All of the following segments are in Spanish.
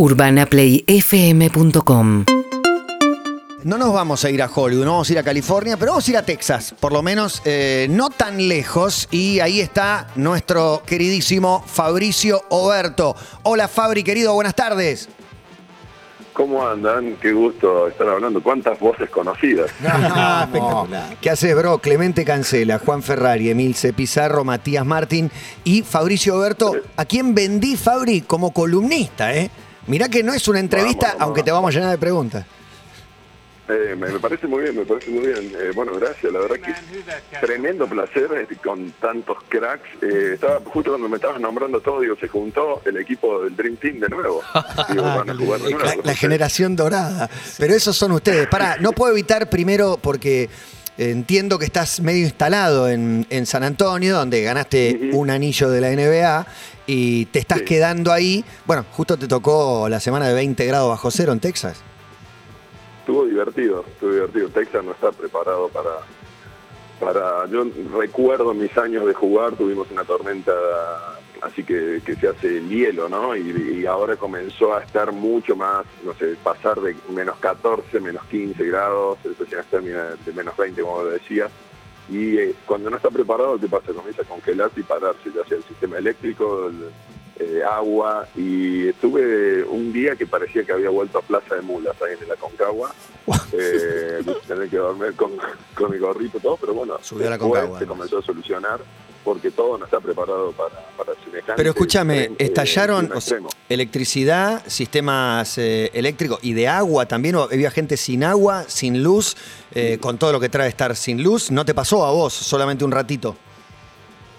UrbanaPlayFM.com No nos vamos a ir a Hollywood, no vamos a ir a California, pero vamos a ir a Texas, por lo menos eh, no tan lejos. Y ahí está nuestro queridísimo Fabricio Oberto. Hola Fabri, querido, buenas tardes. ¿Cómo andan? Qué gusto estar hablando. ¿Cuántas voces conocidas? espectacular. ¿Qué haces, bro? Clemente Cancela, Juan Ferrari, Emilce Pizarro, Matías Martín y Fabricio Oberto, a quien vendí, Fabri, como columnista, ¿eh? Mirá que no es una entrevista, Vamos, vamos, aunque te vamos a llenar de preguntas. Eh, me, me parece muy bien, me parece muy bien. Eh, bueno, gracias. La verdad que tremendo placer eh, con tantos cracks. Eh, estaba justo cuando me estabas nombrando todo, digo, se juntó el equipo del Dream Team de nuevo. Digo, van a jugar de nuevo. La, la generación dorada. Pero esos son ustedes. Pará, no puedo evitar primero porque entiendo que estás medio instalado en, en San Antonio, donde ganaste un anillo de la NBA y te estás Sí. quedando ahí. Bueno, justo te tocó la semana de 20 grados bajo cero en Texas. Estuvo divertido, estuvo divertido. Texas no está preparado para, para. Yo recuerdo mis años de jugar, tuvimos una tormenta así que, que se hace el hielo, ¿no? Y, ahora comenzó a estar mucho más, no sé, pasar de menos 14, menos 15 grados, el termina de menos 20, como decía. Y eh, cuando no está preparado, ¿qué pasa? Comienza a congelarse y pararse, ya el sistema eléctrico, el, eh, agua. Y estuve un día que parecía que había vuelto a Plaza de Mulas, ahí en la Concagua. Eh, tener que dormir con, con mi gorrito y todo, pero bueno, Subió la Concagua, se comenzó a solucionar porque todo no está preparado para, para semejante. Pero escúchame, eh, estallaron clima o sea, electricidad, sistemas eh, eléctricos y de agua también. ¿O había gente sin agua, sin luz, eh, con todo lo que trae estar sin luz. ¿No te pasó a vos solamente un ratito?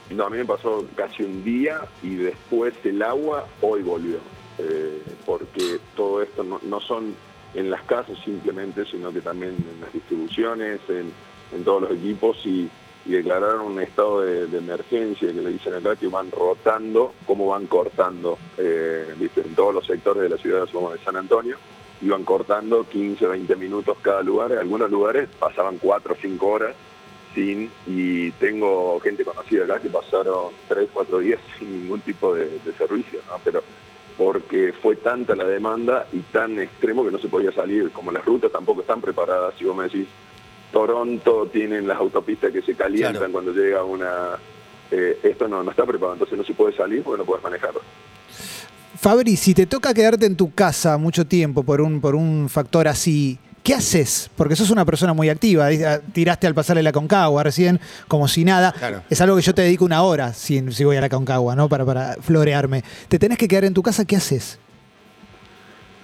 No, a mí me pasó casi un día y después el agua hoy volvió. Eh, porque todo esto no, no son en las casas simplemente, sino que también en las distribuciones, en, en todos los equipos y, declararon un estado de, emergencia que le dicen acá que van rotando, cómo van cortando, eh, en todos los sectores de la ciudad de San Antonio, iban cortando 15, 20 minutos cada lugar, en algunos lugares pasaban 4 o 5 horas sin, y tengo gente conocida acá que pasaron 3, 4 días sin ningún tipo de, de servicio, ¿no? pero porque fue tanta la demanda y tan extremo que no se podía salir, como las rutas tampoco están preparadas, si vos me decís, Toronto tienen las autopistas que se calientan Claro. cuando llega una... eh, esto no, no está preparado, entonces no se puede salir porque no puedes manejarlo. Fabri, si te toca quedarte en tu casa mucho tiempo por un, por un factor así, ¿qué haces? Porque sos una persona muy activa. ah, Tiraste al pasarle la Concagua recién, como si nada. Claro. Es algo que yo te dedico una hora si, si voy a la Concagua, ¿no? Para, para florearme. Te tenés que quedar en tu casa, ¿qué haces?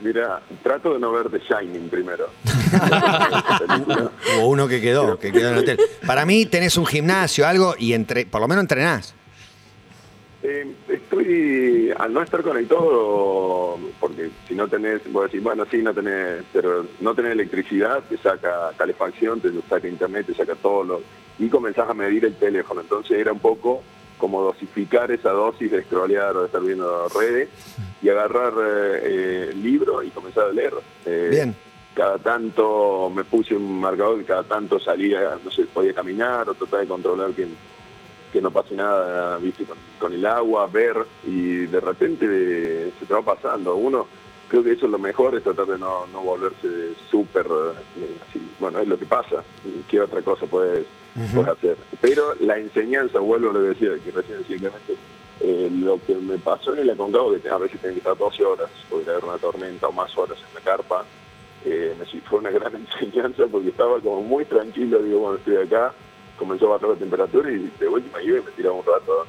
Mira, trato de no ver The Shining primero. Hubo uno que quedó, que quedó en el hotel. Para mí tenés un gimnasio, algo, y entre, por lo menos entrenás. Eh, estoy, al no estar conectado, porque si no tenés, vos decís, bueno, sí, no tenés, pero no tenés electricidad, te saca calefacción, te saca internet, te saca todo lo, y comenzás a medir el teléfono. Entonces era un poco como dosificar esa dosis de scrollear o de estar viendo redes y agarrar eh, eh, el libro y comenzar a leer. Eh, Bien. Cada tanto me puse un marcador que cada tanto salía, no sé, podía caminar o tratar de controlar que que no pase nada, viste, con, con el agua, ver, y de repente se te va pasando. Uno, creo que eso es lo mejor, es tratar de no, no volverse súper, eh, bueno, es lo que pasa, ¿qué otra cosa puedes, puedes hacer? Pero la enseñanza, vuelvo a lo que decía, que recién decía Clemente, eh, lo que me pasó en el Aconcagua, que a veces tenía que estar 12 horas, podría haber una tormenta o más horas en la carpa, eh, fue una gran enseñanza porque estaba como muy tranquilo, digo, bueno, estoy acá, comenzó a bajar la temperatura y de última iba y me tiraba un rato a.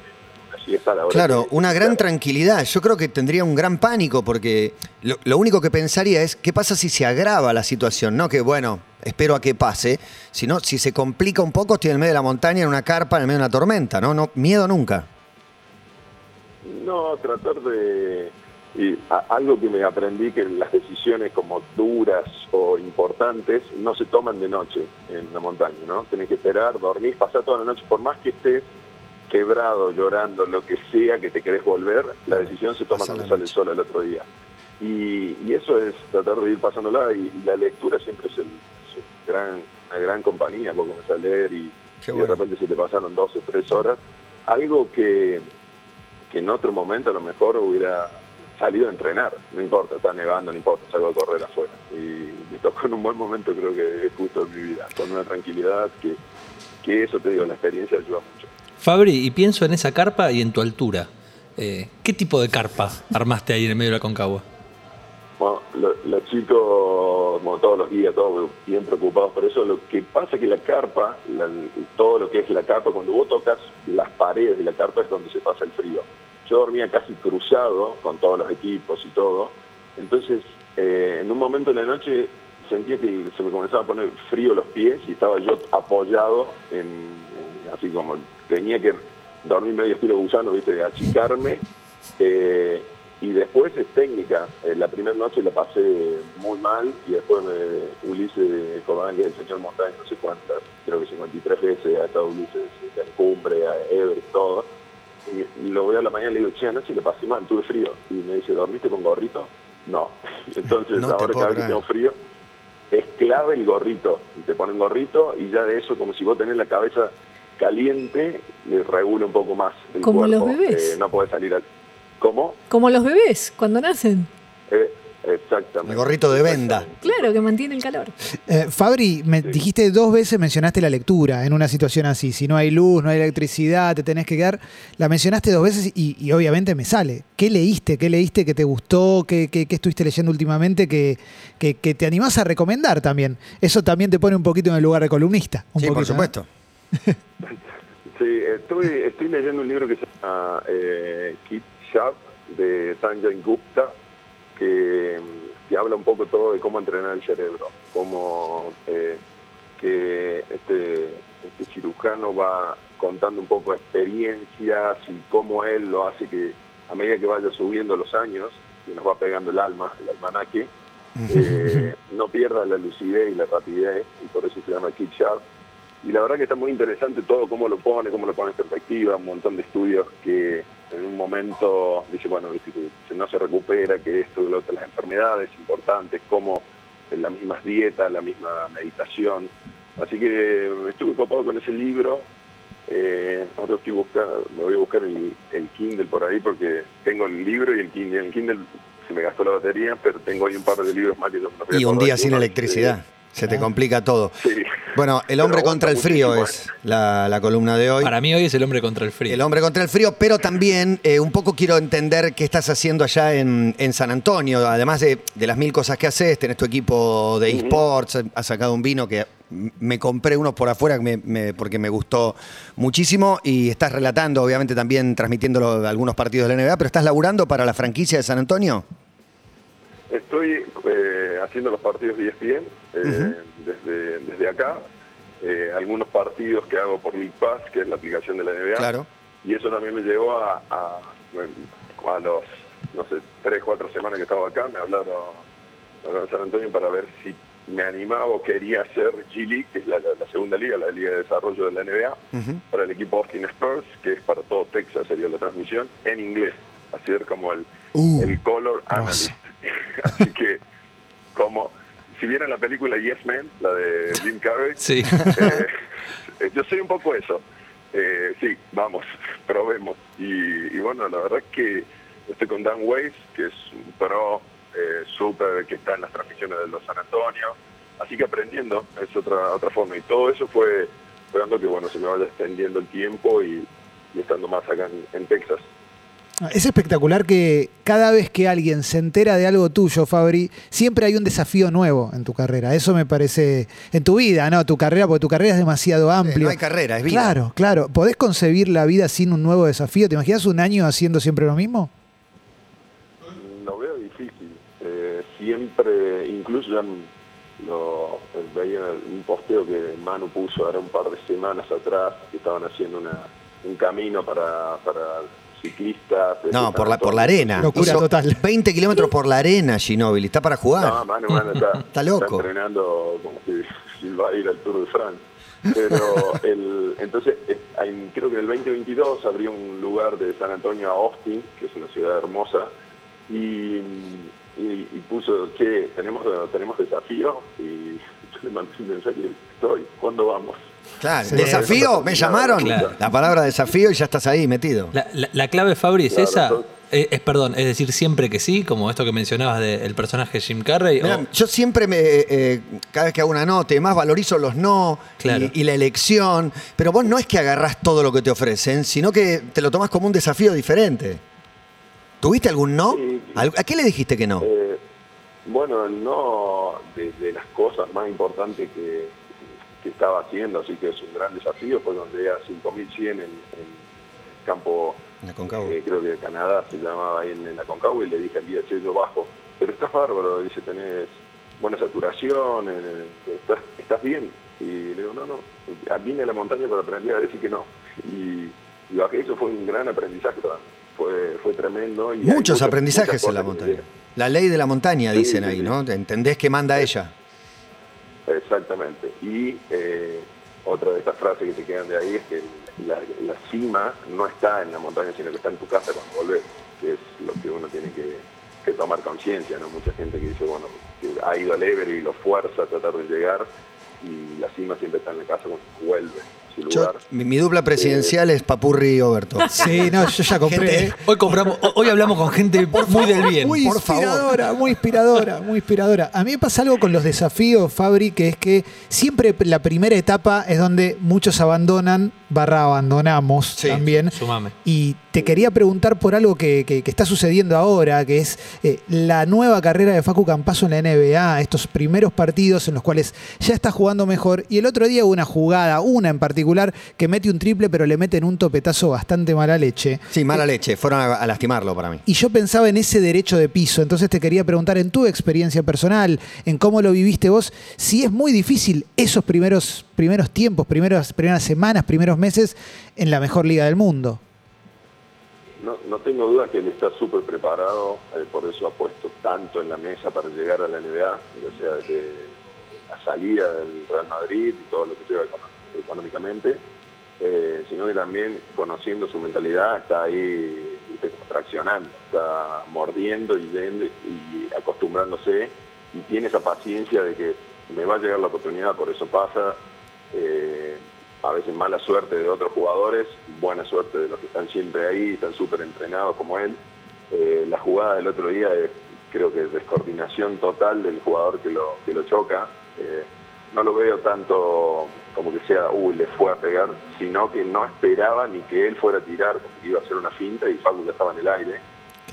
Así está la hora. Claro, que- una gran claro. tranquilidad. Yo creo que tendría un gran pánico porque lo, lo único que pensaría es qué pasa si se agrava la situación, no que bueno, espero a que pase, sino si se complica un poco, estoy en el medio de la montaña, en una carpa, en el medio de una tormenta, ¿no? no miedo nunca. No, tratar de... Y algo que me aprendí que las decisiones como duras o importantes no se toman de noche en la montaña, ¿no? Tenés que esperar, dormir, pasar toda la noche, por más que estés quebrado, llorando, lo que sea que te querés volver, la decisión se toma cuando sale el noche. sol al otro día. Y, y eso es tratar de ir pasándola y, y la lectura siempre es, el, es gran, una gran compañía, porque comenzás a leer y, de repente se te pasaron 12, 3 horas. Algo que, que en otro momento a lo mejor hubiera salido a entrenar, no importa, está nevando, no importa, salgo a correr afuera. Y me tocó en un buen momento, creo que es justo en mi vida, con una tranquilidad que, que eso te digo, la experiencia ayuda mucho. Fabri, y pienso en esa carpa y en tu altura. Eh, ¿Qué tipo de carpa armaste ahí en el medio de la Concagua? Bueno, lo- los chicos, como todos los días, todos bien preocupados por eso. Lo que pasa es que la carpa, la- todo lo que es la carpa, cuando vos tocas las paredes de la carpa es donde se pasa el frío. Yo dormía casi cruzado con todos los equipos y todo. Entonces, eh, en un momento de la noche sentía que se me comenzaba a poner frío los pies y estaba yo apoyado en, así como tenía que dormir medio estilo gusano, viste, de achicarme. Eh, y después es técnica. Eh, la primera noche la pasé muy mal y después me, Ulises Cobán, que es el señor Montaña, no sé cuántas, creo que 53 veces ha estado Ulises en Cumbre, a Everest, todo. Y lo veo a la mañana y le digo, che, anoche le pasé mal, tuve frío. Y me dice, ¿dormiste con gorrito? No. Entonces, No ahora cada vez que tengo frío, es clave el gorrito. Y te ponen gorrito y ya de eso, como si vos tenés la cabeza caliente, le regula un poco más el Como cuerpo. los bebés. Eh, no podés salir al... ¿Cómo? Como los bebés cuando nacen. Eh, exactamente. El gorrito de venda. Claro, que mantiene el calor. Eh, Fabri, me dijiste dos veces, mencionaste la lectura en una situación así. Si no hay luz, no hay electricidad, te tenés que quedar. La mencionaste dos veces y, y obviamente me sale. ¿Qué leíste? ¿Qué leíste que te gustó? ¿Qué, qué- qué estuviste leyendo últimamente que, que- que te animás a recomendar también? Eso también te pone un poquito en el lugar de columnista. un Sí, por ¿eh? supuesto. Sí, estoy, estoy leyendo un libro que se llama eh, Keep Sharp de Sanjay Gupta, que, que habla un poco todo de cómo entrenar el cerebro, cómo eh, que este, este cirujano va contando un poco experiencias y cómo él lo hace que a medida que vaya subiendo los años, y nos va pegando el alma, el almanaque, eh, no pierda la lucidez y la rapidez, y por eso se llama Keep Sharp. Y la verdad que está muy interesante todo, cómo lo pone, cómo lo pone en perspectiva, un montón de estudios que en un momento dice, bueno, que si no se recupera, que esto y lo otro, las enfermedades importantes, como las mismas dietas, la misma meditación. Así que estuve copado con ese libro. Eh, ahora estoy buscando, me voy a buscar el, el Kindle por ahí porque tengo el libro y el Kindle. El Kindle se me gastó la batería, pero tengo ahí un par de libros más que yo a Y un día sin electricidad. Se te complica todo. sí. Bueno, El hombre contra el frío es la, la columna de hoy. Para mí hoy es el hombre contra el frío. El hombre contra el frío, pero también eh, un poco quiero entender qué estás haciendo allá en, en San Antonio. Además de, de las mil cosas que haces, tenés tu equipo de esports, has sacado un vino que me compré unos por afuera que me- me- porque me gustó muchísimo y estás relatando, obviamente también transmitiendo algunos partidos de la NBA, pero estás laburando para la franquicia de San Antonio. Estoy eh, haciendo los partidos de ESPN eh, desde, desde acá. Eh, algunos partidos que hago por League Pass, que es la aplicación de la NBA. Claro. Y eso también me llevó a, a, los, no sé, tres, cuatro semanas que estaba acá, me hablaron, me hablaron San Antonio para ver si me animaba o quería hacer G-League, que es la, la- la segunda liga, la liga de desarrollo de la NBA, para el equipo Austin Spurs, que es para todo Texas, sería la transmisión, en inglés, hacer como el, Uh, el color analyst. Así que, como, si vieron la película Yes Man, la de Jim Carrey, Sí. eh, eh, yo soy un poco eso. Eh, sí, vamos, probemos. Y, y bueno, la verdad es que estoy con Dan Weiss, que es un pro eh, súper que está en las transmisiones de los San Antonio. Así que aprendiendo es otra otra forma. Y todo eso fue esperando que bueno se me vaya extendiendo el tiempo y, y estando más acá en, en Texas. Es espectacular que cada vez que alguien se entera de algo tuyo, Fabri, siempre hay un desafío nuevo en tu carrera. Eso me parece, en tu vida, ¿no? Tu carrera, porque tu carrera es demasiado amplia. no hay carrera, es vida. Claro, claro. ¿Podés concebir la vida sin un nuevo desafío? ¿Te imaginas un año haciendo siempre lo mismo? Lo veo difícil. Eh, siempre, incluso ya lo, veía un posteo que Manu puso ahora un par de semanas atrás, que estaban haciendo una, un camino para, para ciclistas. No, por la, por la arena. Locura Hizo total. 20 kilómetros por la arena, Ginóbili. Está para jugar. No, Manu, Manu está, Está loco. entrenando como si, si va a ir al Tour de France. Pero el, entonces, en- creo que en el 2022 abrió un lugar de San Antonio a Austin, que es una ciudad hermosa, y, y- y puso que tenemos tenemos desafío y yo le mandé un mensaje estoy, ¿cuándo vamos? Claro. Sí. ¿Desafío? ¿Me llamaron? Claro. La palabra desafío y ya estás ahí metido. La, la- la clave, Fabri, es Claro, esa. entonces- Eh, es, perdón, es decir, siempre que sí, como esto que mencionabas del personaje Jim Carrey. Mirá, o- Yo siempre me, eh, cada vez que hago una nota, y más valorizo los no Claro. y, y la elección, pero vos no es que agarrás todo lo que te ofrecen, sino que te lo tomás como un desafío diferente. ¿Tuviste algún no? Sí. ¿Al- ¿A qué le dijiste que no? Eh, bueno, el no de, de las cosas más importantes que, que estaba haciendo, así que es un gran desafío, fue donde era 5100 en, en campo, eh, creo que de Canadá se llamaba ahí en, en la Concagua, y le dije al día, che, yo bajo, pero estás bárbaro, dice, tenés buena saturación, eh, estás, estás bien. Y le digo, no, no, vine a la montaña para aprender a decir que no. Y, y bajé, eso fue un gran aprendizaje para mí. Fue, fue tremendo. Y Muchos muchas- aprendizajes muchas en la montaña. La ley de la montaña, Sí, dicen sí, ahí, sí. ¿no? Entendés que manda ella. Exactamente. Y eh, otra de estas frases que te quedan de ahí es que la, la cima no está en la montaña, sino que está en tu casa cuando volvés, que es lo que uno tiene que, tomar conciencia, ¿no? Mucha gente que dice, bueno, ha ido al Everest y lo fuerza a tratar de llegar, y la cima siempre está en la casa cuando vuelve Yo- mi, mi dupla presidencial es Papurri y Oberto. Sí, no, yo ya compré. Gente, ¿eh? Hoy compramos, hoy hablamos con gente muy del bien. Muy por favor. inspiradora, muy inspiradora, muy inspiradora. A mí me pasa algo con los desafíos, Fabri, que es que siempre la primera etapa es donde muchos abandonan, barra abandonamos Sí, también. Sumame. Y te quería preguntar por algo que, que- que está sucediendo ahora, que es eh, la nueva carrera de Facu Campazo en la NBA, estos primeros partidos en los cuales ya está jugando mejor. Y el otro día hubo una jugada, una en particular, que mete un triple, pero le meten un topetazo bastante mala leche. Sí, mala leche. Fueron a, a lastimarlo para mí. Y yo pensaba en ese derecho de piso, entonces te quería preguntar en tu experiencia personal, en cómo lo viviste vos, si es muy difícil esos primeros, primeros tiempos, primeras, primeras semanas, primeros meses en la mejor liga del mundo. No, no tengo duda que él está súper preparado, eh, por eso ha puesto tanto en la mesa para llegar a la NBA, ya sea desde la salida del Real Madrid y todo lo que lleva econo- económicamente, eh, sino que también conociendo su mentalidad está ahí traccionando, está mordiendo y yendo y acostumbrándose y tiene esa paciencia de que me va a llegar la oportunidad, por eso pasa. eh, a veces mala suerte de otros jugadores, buena suerte de los que están siempre ahí, están súper entrenados como él. Eh, la jugada del otro día es, creo que es descoordinación total del jugador que lo, que lo choca. No lo veo tanto como que sea, uy, le fue a pegar, sino que no esperaba ni que él fuera a tirar, porque iba a hacer una finta y Facu ya estaba en el aire.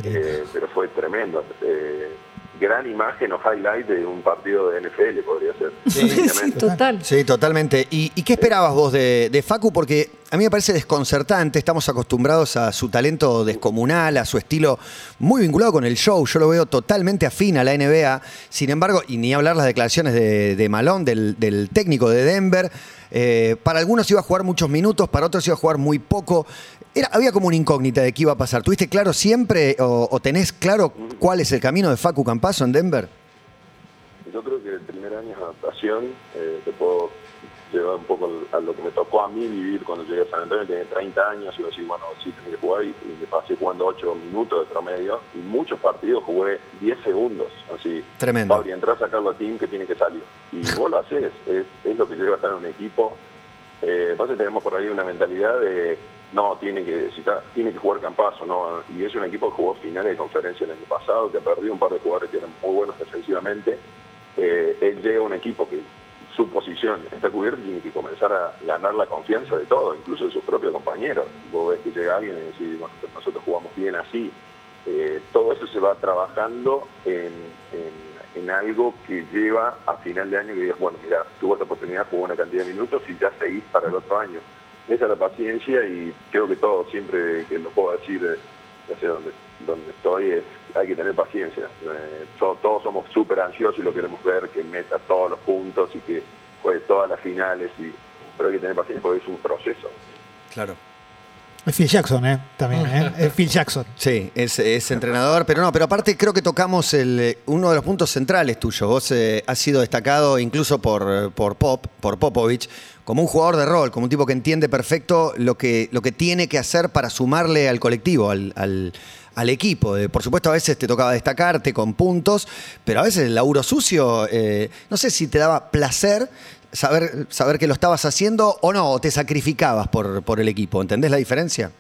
Eh, pero fue tremendo. Eh, gran imagen o highlight de un partido de NFL podría ser. Sí, total. Sí, totalmente. ¿Y, y qué esperabas vos de, de Facu? Porque a mí me parece desconcertante. Estamos acostumbrados a su talento descomunal, a su estilo muy vinculado con el show. Yo lo veo totalmente afín a la NBA. Sin embargo, y ni hablar las declaraciones de, del, del técnico de Denver. eh, para algunos iba a jugar muchos minutos, para otros iba a jugar muy poco. Era, había como una incógnita de qué iba a pasar. ¿Tuviste claro siempre o, o tenés claro cuál es el camino de Facu Campazo en Denver? Yo creo que el primer año de adaptación, eh, te puedo llevar un poco a lo que me tocó a mí vivir cuando llegué a San Antonio, tenía 30 años y iba a decir, bueno, sí, tenía que jugar y, y me pasé jugando 8 minutos de promedio y muchos partidos jugué 10 segundos, así. Tremendo. Fabri, entra a sacarlo a team que tiene que salir. Y vos lo haces, es, es lo que lleva a estar en un equipo. Eh, entonces tenemos por ahí una mentalidad de, no, tiene que, si está- tiene que jugar Campazo, ¿no? Y es un equipo que jugó finales de conferencia el año pasado, que perdió un par de jugadores que eran muy buenos defensivamente. Eh, él llega a un equipo que su posición está cubierta y tiene que comenzar a ganar la confianza de todos, incluso de sus propios compañeros. Vos ves que llega alguien y decís, bueno, nosotros jugamos bien así. Eh, todo eso se va trabajando en, en- en algo que lleva a final de año que digas, bueno, mira, tuvo esta oportunidad, jugó una cantidad de minutos y ya seguís para el otro año. Esa es la paciencia y creo que todo, siempre que lo puedo decir, eh, ya sé dónde estoy, es, hay que tener paciencia. Eh, todos somos súper ansiosos y lo queremos ver, que meta todos los puntos y que juegue todas las finales, y, pero hay que tener paciencia porque es un proceso. Claro. Es Phil Jackson, ¿eh? También, ¿eh? Es Phil Jackson. Sí, es, es entrenador, pero no, pero aparte creo que tocamos el, eh, uno de los puntos centrales tuyos. Vos eh, has sido destacado incluso por, por Pop, por Popovich, como un jugador de rol, como un tipo que entiende perfecto lo que, lo que tiene que hacer para sumarle al colectivo, al, al- al equipo. Eh, por supuesto, a veces te tocaba destacarte con puntos, pero a veces el laburo sucio, eh, no sé si te daba placer saber, saber que lo estabas haciendo o no, o te sacrificabas por, por el equipo. ¿Entendés la diferencia?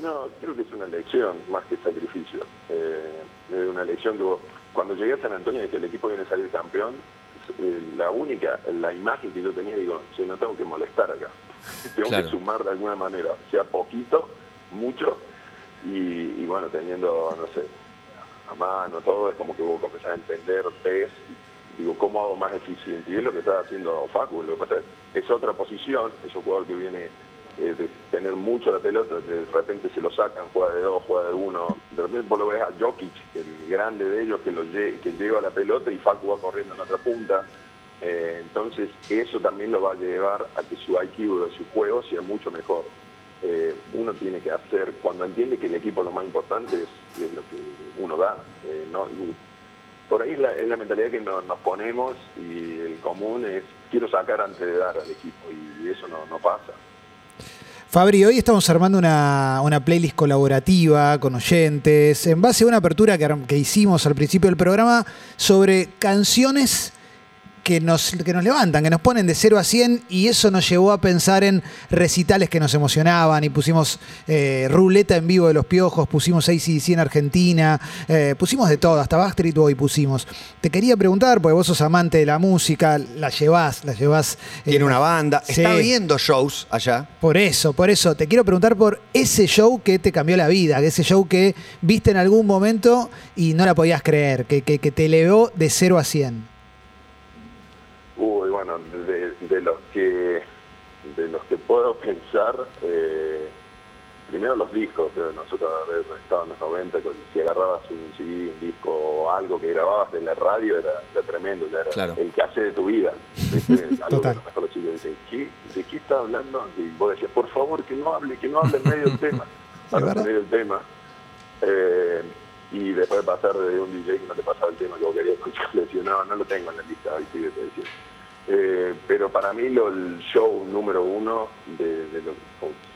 No, creo que es una elección más que sacrificio. Eh, es una elección que vos- cuando llegué a San Antonio y que el equipo viene a salir campeón, eh, la única, la imagen que yo tenía, digo, si no tengo que molestar acá, tengo Claro. que sumar de alguna manera, sea poquito, mucho, y, y bueno, teniendo, no sé, a mano, todo, es como que vos comenzás a entender, ves, digo, ¿cómo hago más eficiente? Y es lo que está haciendo Facu, lo que pasa es, es otra posición, es un jugador que viene eh, de tener mucho la pelota, de repente se lo sacan, juega de dos, juega de uno, de repente vos lo ves a Jokic, el grande de ellos que, lo lle- que lleva la pelota y Facu va corriendo en otra punta, Eh, entonces eso también lo va a llevar a que su IQ de su juego sea mucho mejor. Eh, uno tiene que hacer, cuando entiende que el equipo lo más importante es, es lo que uno da, eh, no, por ahí es la, es la mentalidad que no- nos ponemos y el común es quiero sacar antes de dar al equipo y eso no, no pasa. Fabri, hoy estamos armando una, una playlist colaborativa con oyentes en base a una apertura que hicimos al principio del programa sobre canciones que nos, que nos levantan, que nos ponen de 0 a 100 y eso nos llevó a pensar en recitales que nos emocionaban y pusimos eh, ruleta en vivo de los piojos, pusimos ACDC en Argentina, eh, pusimos de todo, hasta Backstreet Boy pusimos. Te quería preguntar, porque vos sos amante de la música, la llevás, la llevás... eh, Tiene una banda, Sí. está viendo shows allá. Por eso, por eso, te quiero preguntar por ese show que te cambió la vida, ese show que viste en algún momento y no la podías creer, que, que- que te elevó de 0 a 100. Uy, bueno, de, de los que de los que puedo pensar, eh, primero los discos, que nosotros haber estado en los 90, con- si agarrabas un CD, un disco o algo que grababas de la radio, era, era tremendo, ya era Claro. el que hace de tu vida. ¿viste? Algo que Total. a lo mejor los chicos dicen, ¿qué? ¿de qué está hablando? Y vos decías, por favor, que no hable, que no hable en medio del tema. Para del tema. Eh, y después de pasar de un DJ que no te pasaba el tema que vos querías escuchar, le decía, no, no lo tengo en la lista, ahí sí, te decía. Eh, pero para mí lo, el show número uno, de, de lo-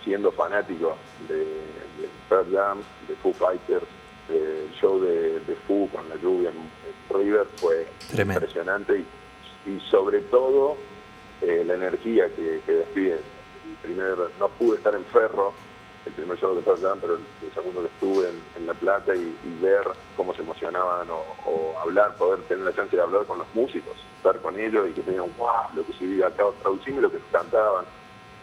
siendo fanático de, de Pearl Jam, de Foo Fighters, eh, el show de, de Foo con la lluvia en, en River fue Tremendo. impresionante y, y sobre todo eh, la energía que, que despiden. El primer, no pude estar en Ferro, el primer show de Jam, pero el, segundo que estuve en, en La Plata y, y ver cómo se emocionaban o, o hablar, poder tener la chance de hablar con los músicos, estar con ellos y que tenían, wow, lo que se vive acá, traducime lo que cantaban.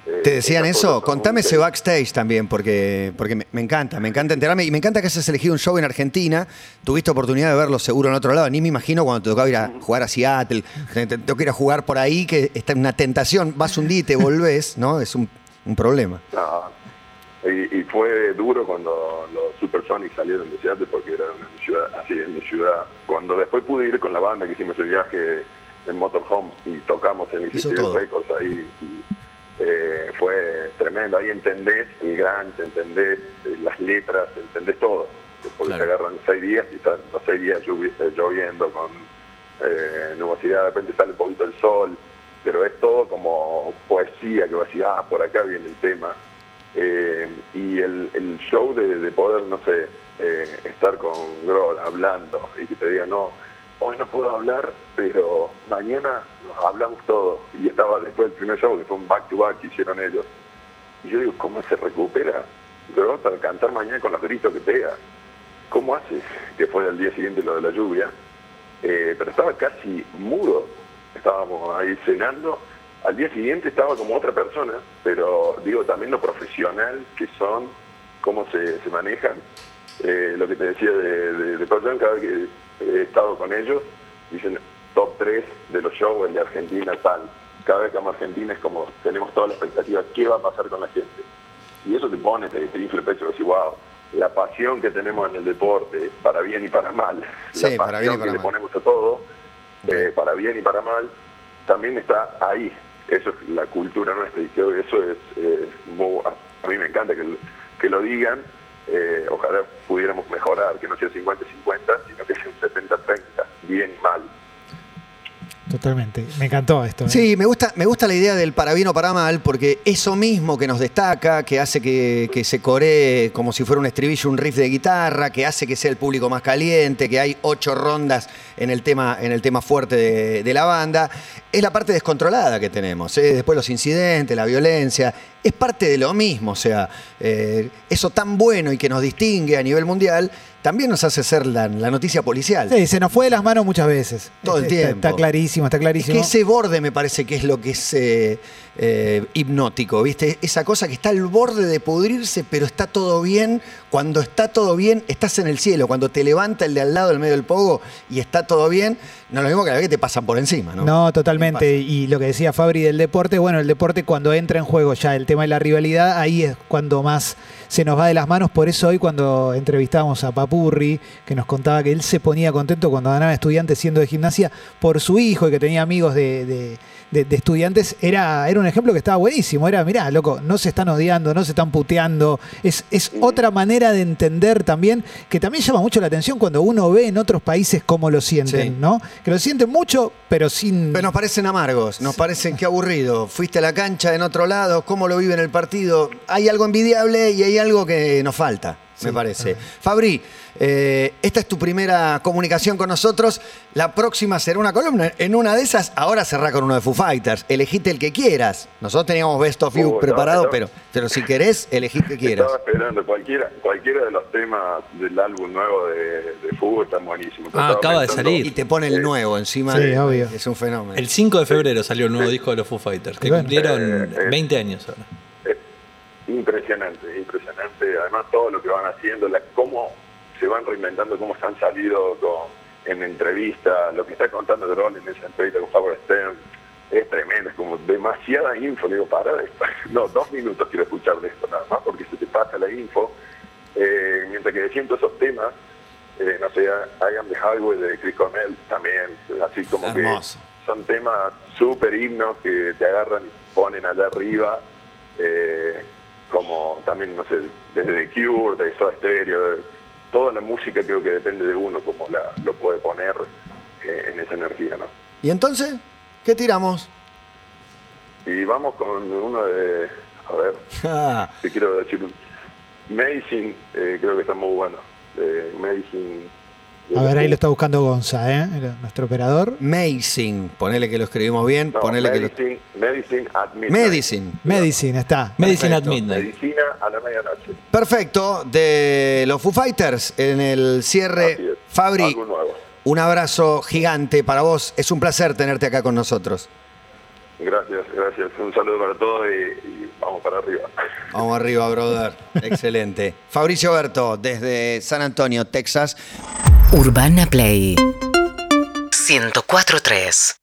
Eh, ¿Te decían eso? Contame ese backstage también, porque, porque me, me encanta, me encanta enterarme. Y me encanta que hayas elegido un show en Argentina. Tuviste oportunidad de verlo seguro en otro lado. Ni me imagino cuando te tocaba ir a jugar a Seattle. Te- te- ir a jugar por ahí, que está una tentación. Vas un día y te volvés, ¿no? Es un, un problema. No. Fue duro cuando los Supersonics salieron de Seattle porque era una ciudad, así en mi ciudad. Cuando después pude ir con la banda que hicimos el viaje en Motorhome y tocamos en el todo. Records ahí, y, eh, fue tremendo. Ahí entendés el grunge, entendés eh, las letras, entendés todo. Porque Claro. te agarran seis días y están los seis días eh, lloviendo con eh, nubosidad, de repente sale un poquito el sol, pero es todo como poesía que va a decir, ah, por acá viene el tema. Eh, y el, show de, de poder, no sé, eh, estar con Grohl hablando y que te diga, no, hoy no puedo hablar, pero mañana hablamos todo. Y estaba después del primer show, que fue un back to back que hicieron ellos. Y yo digo, ¿cómo se recupera Grohl para cantar mañana con los gritos que pega? ¿Cómo hace? Que fue al día siguiente lo de la lluvia. Eh, pero estaba casi mudo. Estábamos ahí cenando. Al día siguiente estaba como otra persona, pero digo también lo profesional que son, cómo se, se manejan. Eh, lo que te decía de, de, de Jam, cada vez que he estado con ellos, dicen top 3 de los shows, el de Argentina tal. Cada vez que vamos a Argentina es como tenemos toda la expectativa, ¿qué va a pasar con la gente? Y eso te pone, te, te infla el pecho, decís, wow, la pasión que tenemos en el deporte, para bien y para mal, Sí, la para bien y pasión para que le ponemos a todo, eh, para bien y para mal, también está ahí. Eso es la cultura nuestra y creo que eso es, eh, muy- a, a mí me encanta que, lo- que lo digan. eh, ojalá pudiéramos mejorar, que no sea 50-50, sino que sea un 70-30, bien y mal. Totalmente. Me encantó esto. ¿eh? Sí, me gusta, me gusta la idea del para bien o para mal, porque eso mismo que nos destaca, que hace que, que se coree como si fuera un estribillo, un riff de guitarra, que hace que sea el público más caliente, que hay ocho rondas en el tema, en el tema fuerte de, de la banda. Es la parte descontrolada que tenemos. ¿eh? Después los incidentes, la violencia. Es parte de lo mismo. O sea, eh, eso tan bueno y que nos distingue a nivel mundial, también nos hace ser la, la noticia policial. Sí, se nos fue de las manos muchas veces. Todo el Está- tiempo. Está, clarísimo, está Es clarísimo. que ese borde me parece que es lo que es eh, eh, hipnótico, ¿viste? Esa cosa que está al borde de pudrirse, pero está todo bien. Cuando está todo bien, estás en el cielo. Cuando te levanta el de al lado, el medio del pogo, y está todo bien, no es lo mismo que la vez que te pasan por encima, ¿no? No, totalmente. ¿Qué Y lo que decía Fabri del deporte, bueno, el deporte cuando entra en juego ya el tema de la rivalidad, ahí es cuando más se nos va de las manos. Por eso hoy cuando entrevistamos a Papurri, que nos contaba que él se ponía contento cuando ganaba estudiantes siendo de gimnasia por su hijo y que tenía amigos de, de- de- de estudiantes, era, era un ejemplo que estaba buenísimo. Era, mirá, loco, no se están odiando, no se están puteando. Es, es otra manera de entender también, que también llama mucho la atención cuando uno ve en otros países cómo lo sienten, Sí. ¿no? Que lo sienten mucho, pero sin... Pero nos parecen amargos, nos parecen que aburrido. Fuiste a la cancha en otro lado, cómo lo vive en el partido. Hay algo envidiable y hay algo que nos falta, me parece. Fabri, eh, esta es tu primera comunicación con nosotros. La próxima será una columna. En una de esas, ahora cerrá con uno de Foo Fighters. Elegite el que quieras. Nosotros teníamos Best of You Uh, preparado, no. pero, pero si querés, elegí el que quieras. Estaba esperando cualquiera, cualquiera de los temas del álbum nuevo de, de fútbol están buenísimos. Ah, acaba de salir. Y te pone el nuevo encima. Sí, de- obvio. Es un fenómeno. El 5 de febrero salió el nuevo disco de los Foo Fighters, que bueno. cumplieron Eh, eh. 20 años ahora. Es impresionante, impresionante. Además, todo lo que van haciendo, la, cómo se van reinventando, cómo se han salido con- en entrevista, lo que está contando Drone en esa entrevista con Howard Stern, es tremendo, es como demasiada info. Le digo, para, no, dos minutos quiero escuchar de esto nada más, porque se te pasa la info. Eh, mientras que siento esos temas, eh, no sé, I Am the Highway de Chris Cornell también, así como Hermoso. que son temas súper himnos que te agarran y ponen allá arriba, eh, como también, no sé, desde The Cure, de Soda Stereo, toda la música creo que depende de uno, como la, lo puede poner eh, en esa energía, ¿no? ¿Y entonces? ¿Qué tiramos? Y vamos con uno de, a ver, te quiero decir, Medicine, eh, creo que está muy bueno, de Medicine. A ver, ahí lo está buscando Gonza, ¿eh? Nuestro operador. Amazing. Ponele que lo escribimos bien. No, ponele que lo... medicine, medicine at Midnight. Medicine. Medicine, está. Medicine at perfecto. Midnight. Medicina a la medianoche. Perfecto. De los Foo Fighters en el cierre. Fabri, Algo nuevo. un abrazo gigante para vos. Es un placer tenerte acá con nosotros. Gracias, gracias. Un saludo para todos y, y vamos para arriba. Vamos arriba, brother. Excelente. Fabricio Berto, desde San Antonio, Texas. Urbana Play 104.3